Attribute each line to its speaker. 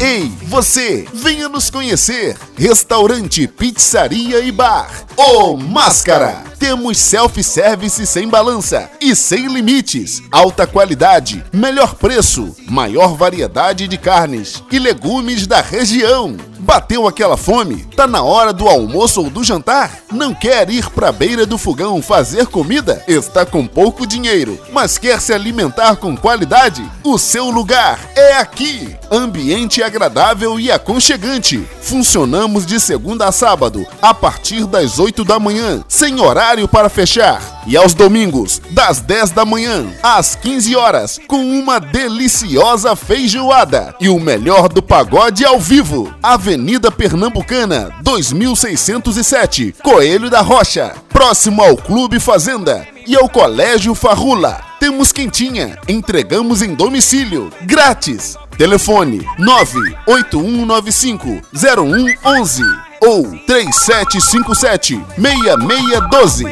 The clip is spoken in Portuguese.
Speaker 1: Ei, você, venha nos conhecer. Restaurante, pizzaria e bar. O Máscara. Temos self-service sem balança e sem limites. Alta qualidade, melhor preço, maior variedade de carnes e legumes da região. Bateu aquela fome? Tá na hora do almoço ou do jantar? Não quer ir pra beira do fogão fazer comida? Está com pouco dinheiro, mas quer se alimentar com qualidade? O seu lugar é aqui. Ambiente agradável e aconchegante. Funcionamos de segunda a sábado, a partir das 8 da manhã, sem horário para fechar. E aos domingos, das 10 da manhã às 15 horas, com uma deliciosa feijoada e o melhor do pagode ao vivo. Avenida Pernambucana, 2607, Coelho da Rocha, próximo ao Clube Fazenda e ao Colégio Farrula. Temos quentinha, entregamos em domicílio, grátis. Telefone 98195 0111 ou 3757 6612.